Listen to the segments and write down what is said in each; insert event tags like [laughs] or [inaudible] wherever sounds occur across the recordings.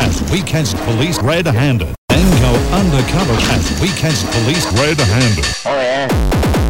as we catch police red-handed. Then go undercover as we catch police red-handed. Oh yeah.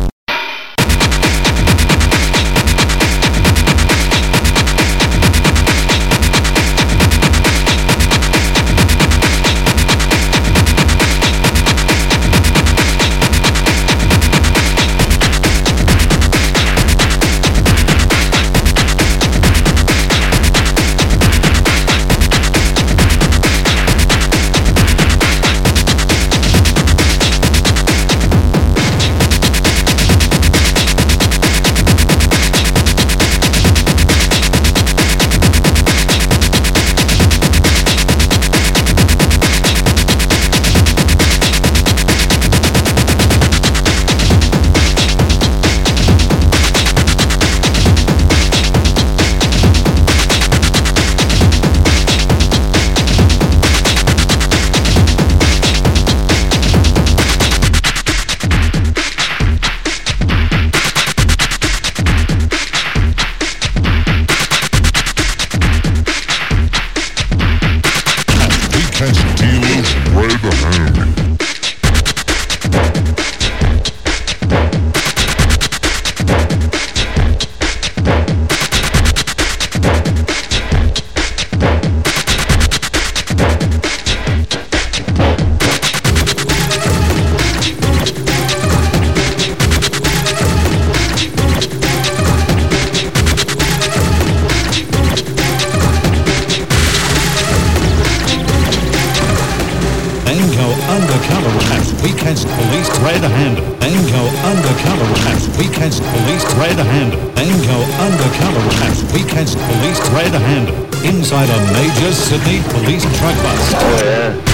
Undercover as we catch police red-handed. Then go undercover as we catch police red-handed. Then go undercover as we catch police red-handed. Inside a major Sydney police truck bus. Oh yeah.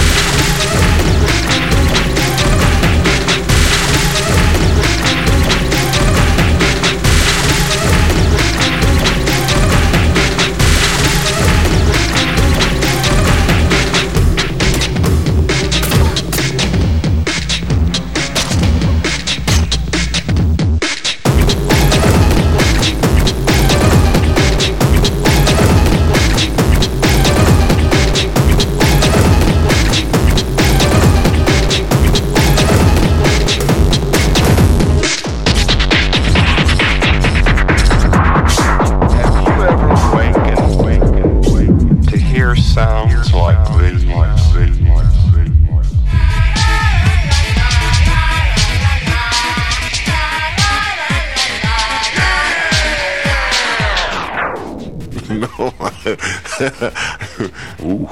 [laughs] Ooh,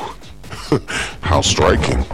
[laughs] how striking.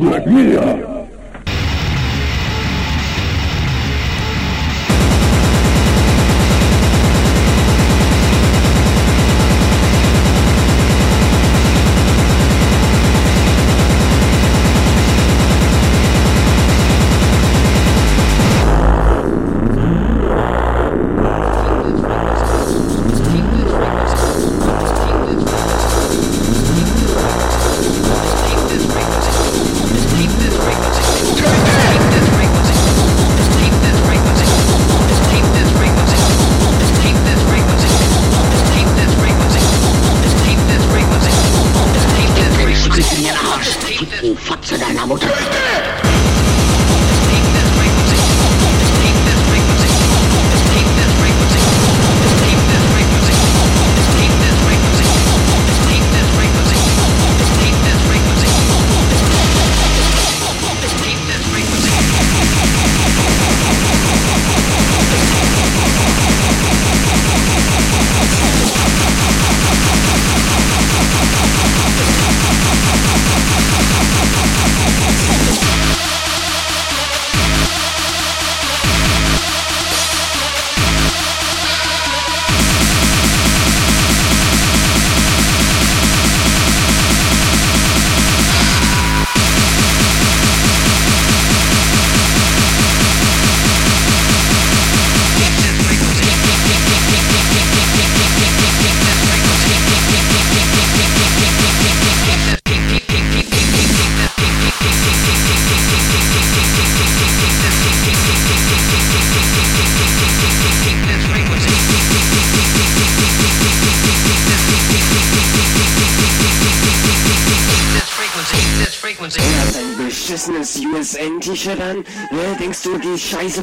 Public Media. dieses USN-T-Shirt an? Ne? Denkst du, die Scheiße...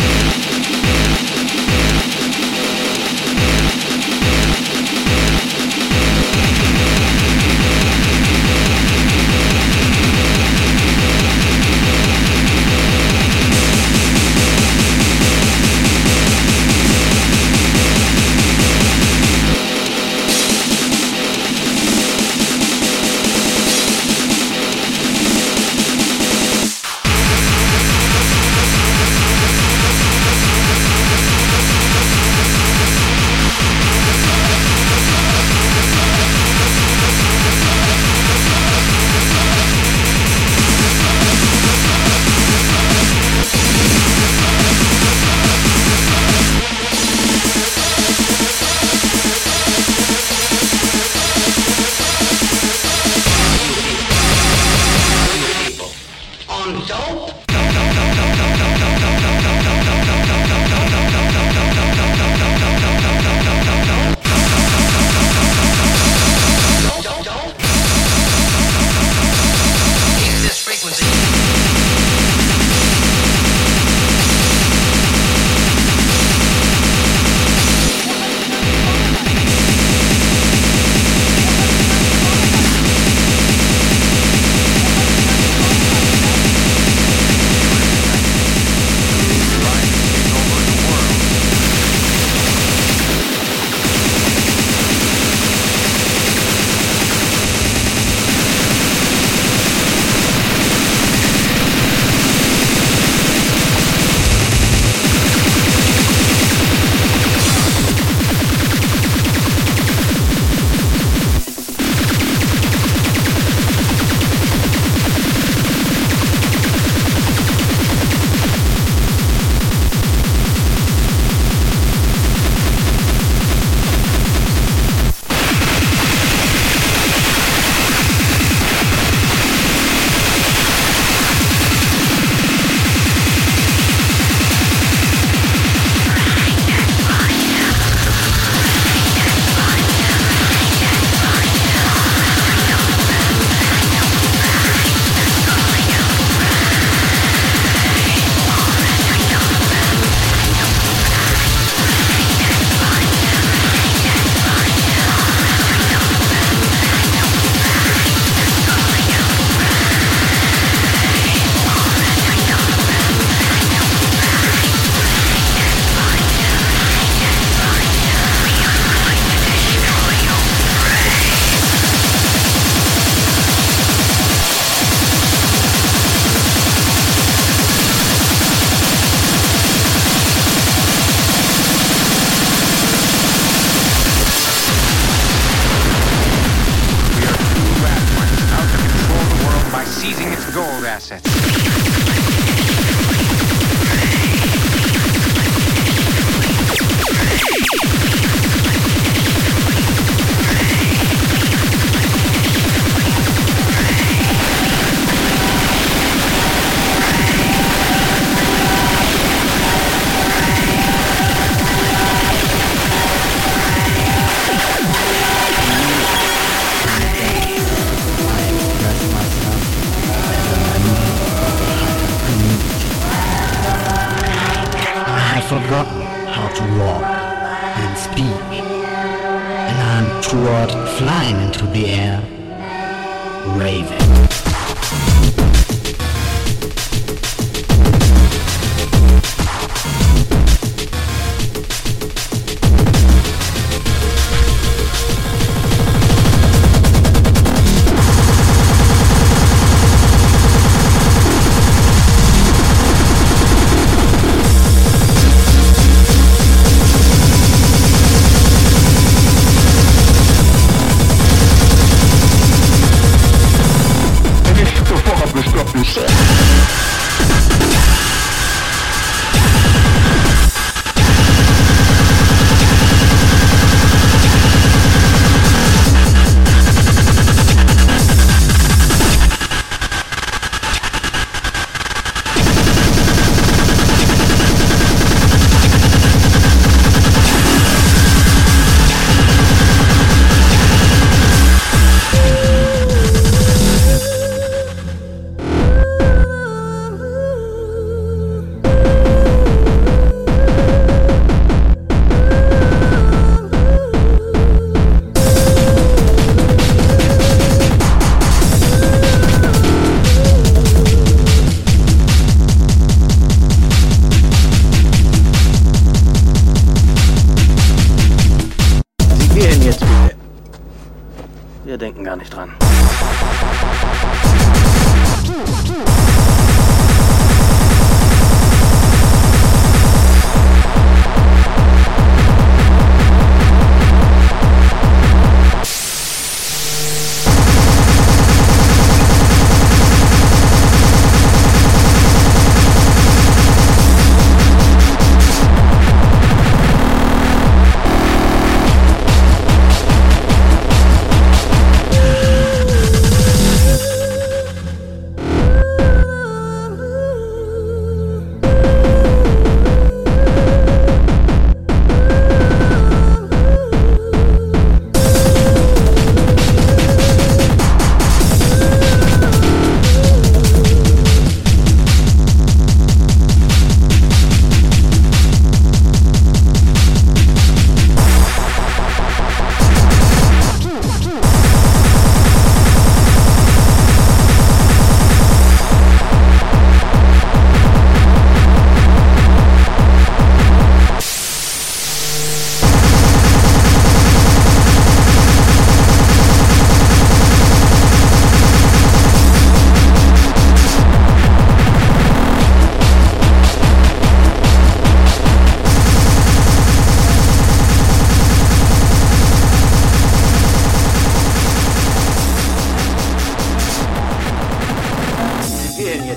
gar nicht dran.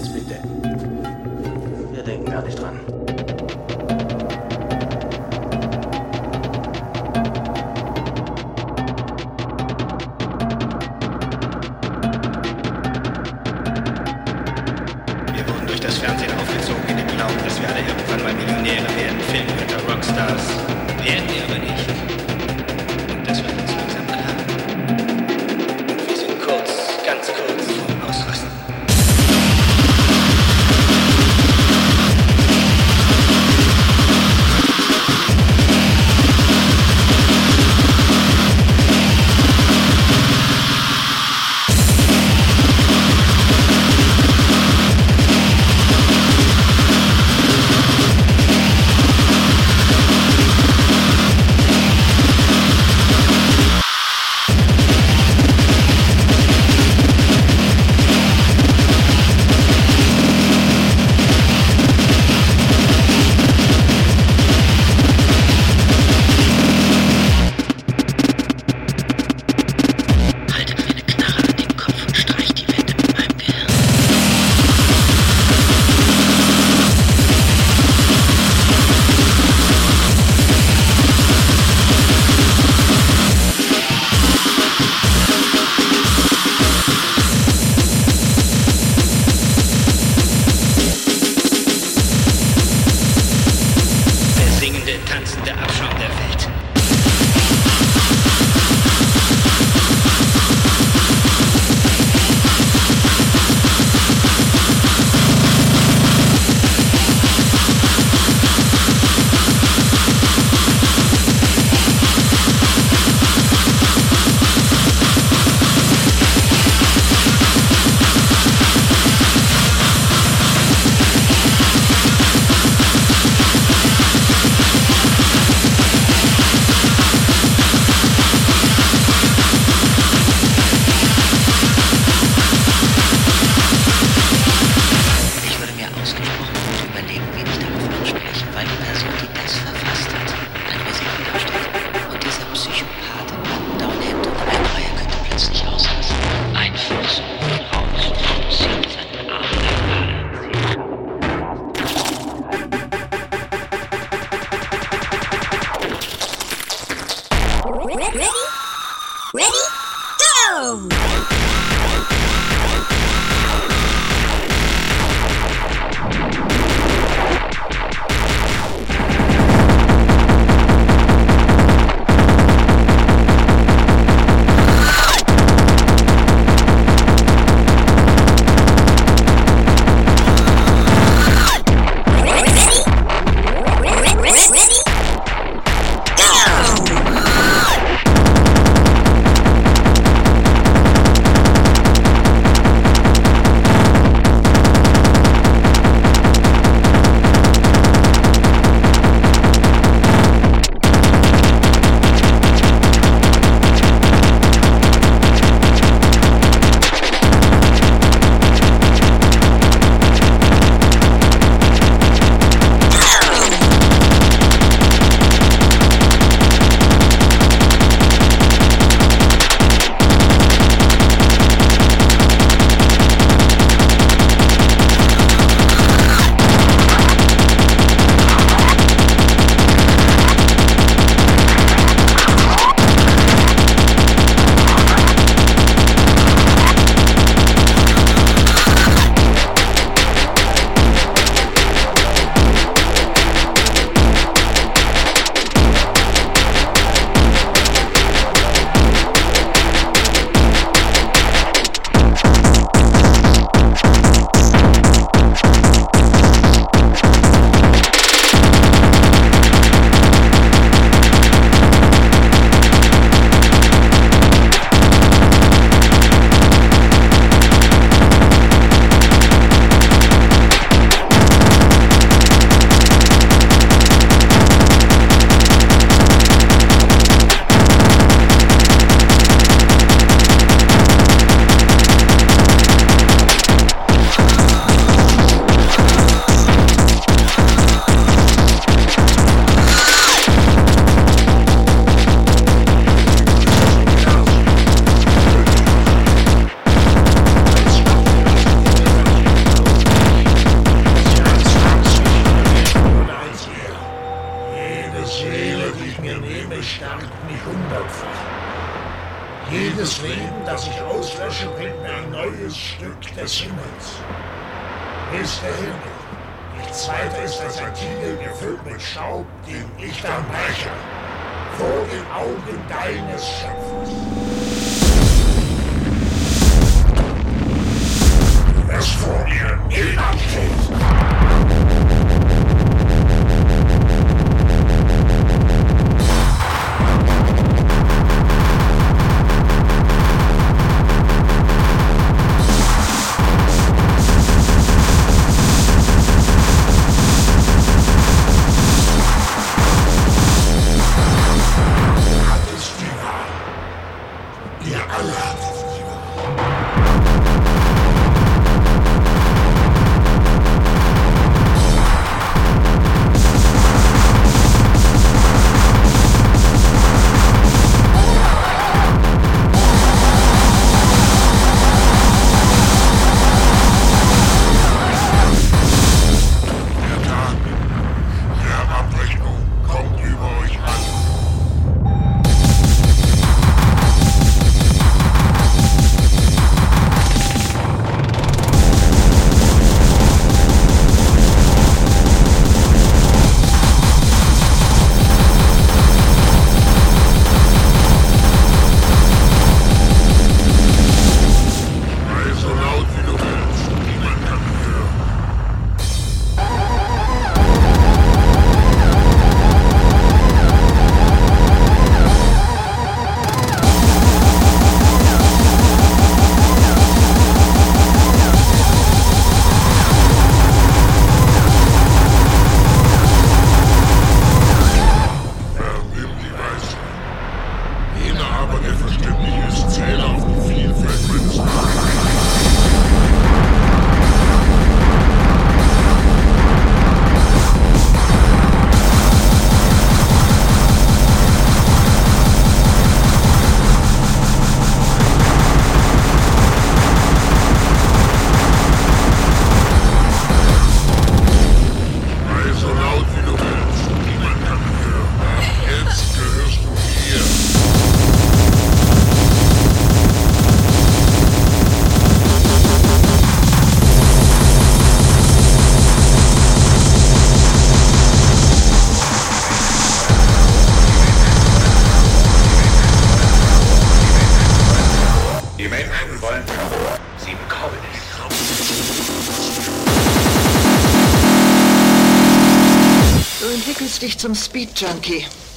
expected. Verbrecher vor den Augen deines Schöpfers. Es vor ihr niemand steht. have a different some speed junkie.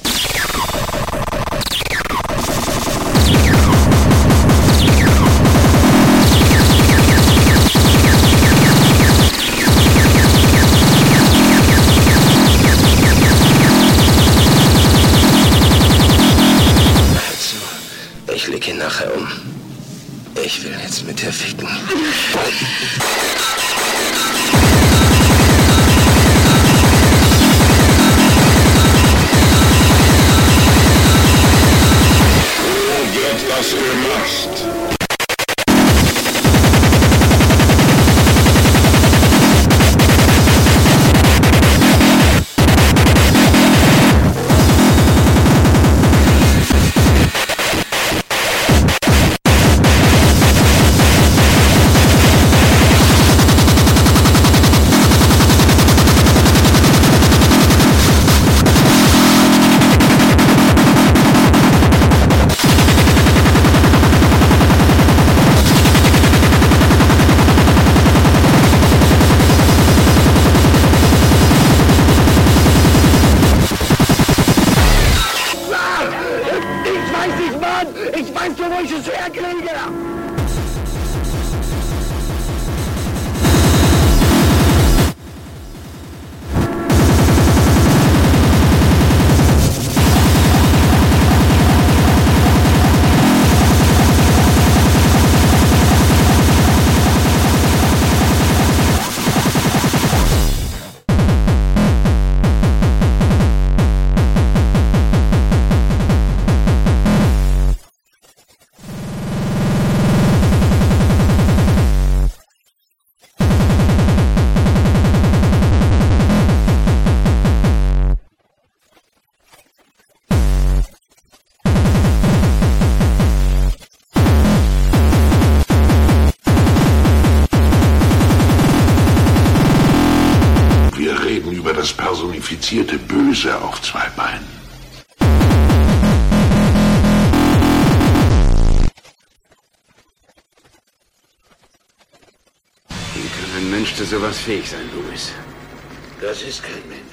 Sowas fähig sein, Louis? Das ist kein Mensch.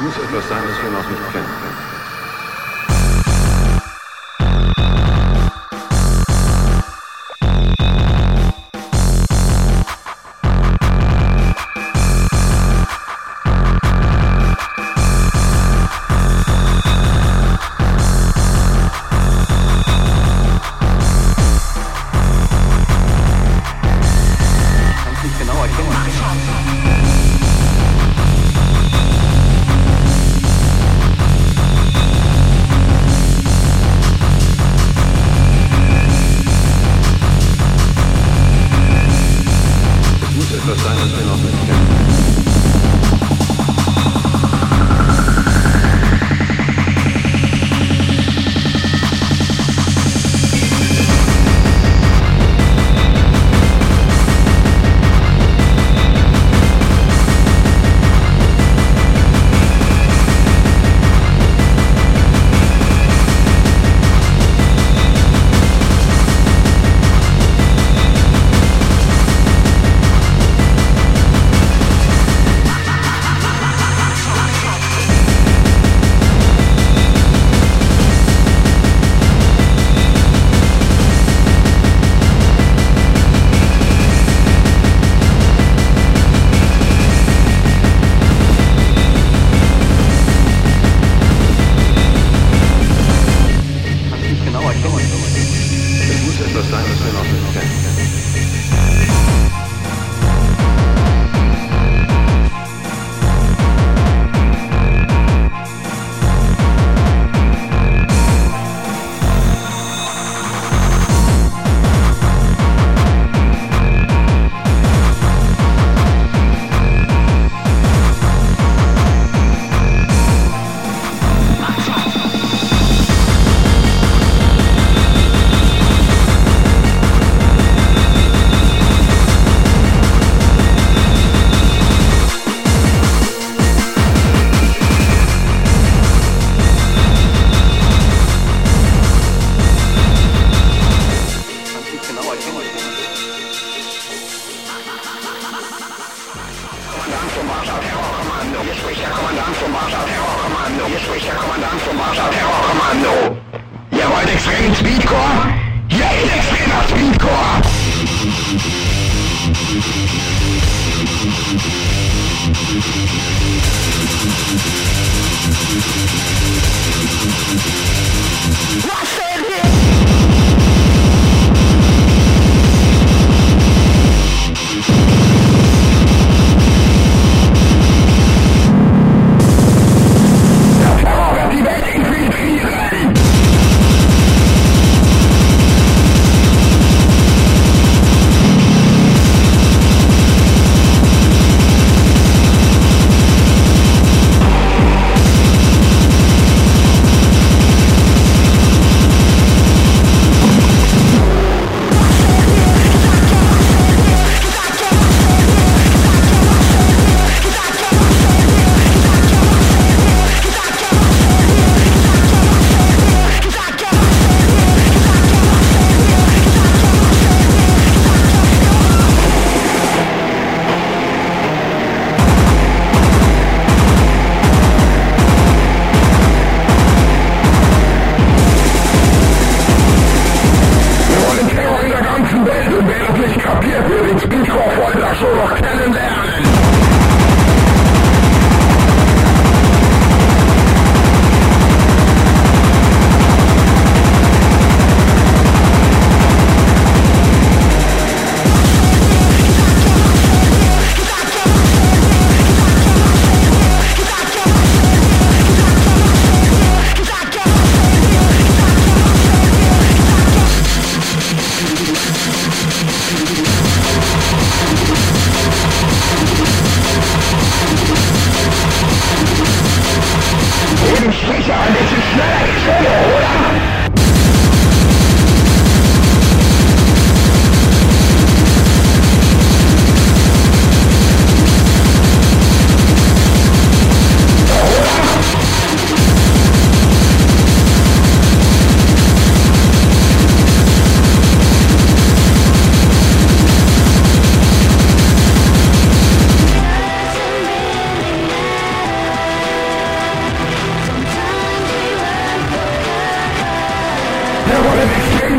Muss etwas sein, das wir noch nicht kennen.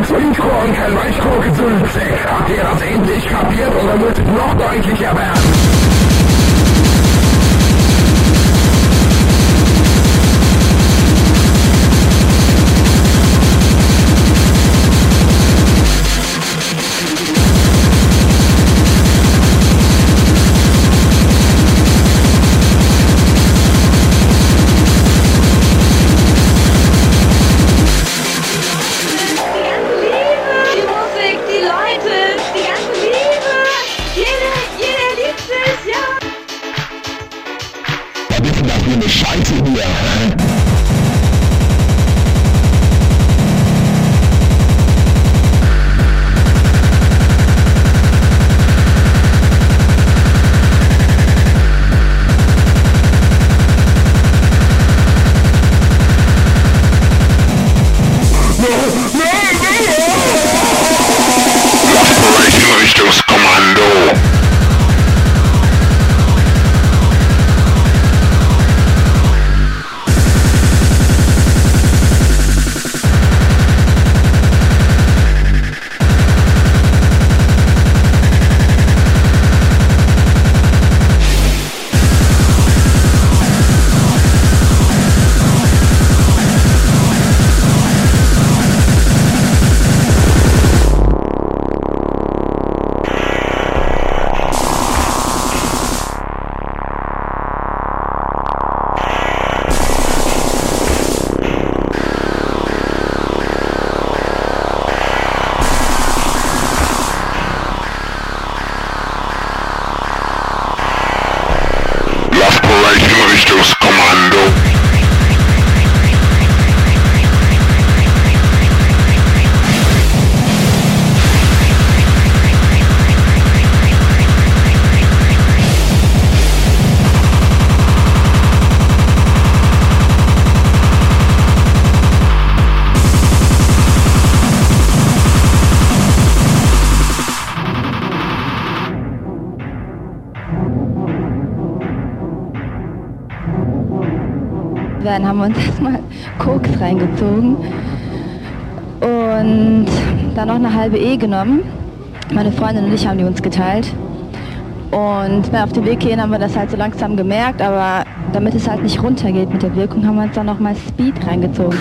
das Windchor und kein Weichchor-Gesülze. Habt ihr das endlich kapiert oder müsst noch deutlicher werden? Werden, haben wir uns [laughs] erstmal Koks reingezogen und dann noch eine halbe E genommen. Meine Freundin und ich haben die uns geteilt. Und auf dem Weg hin haben wir das halt so langsam gemerkt, aber damit es halt nicht runtergeht mit der Wirkung, haben wir uns dann nochmal Speed reingezogen.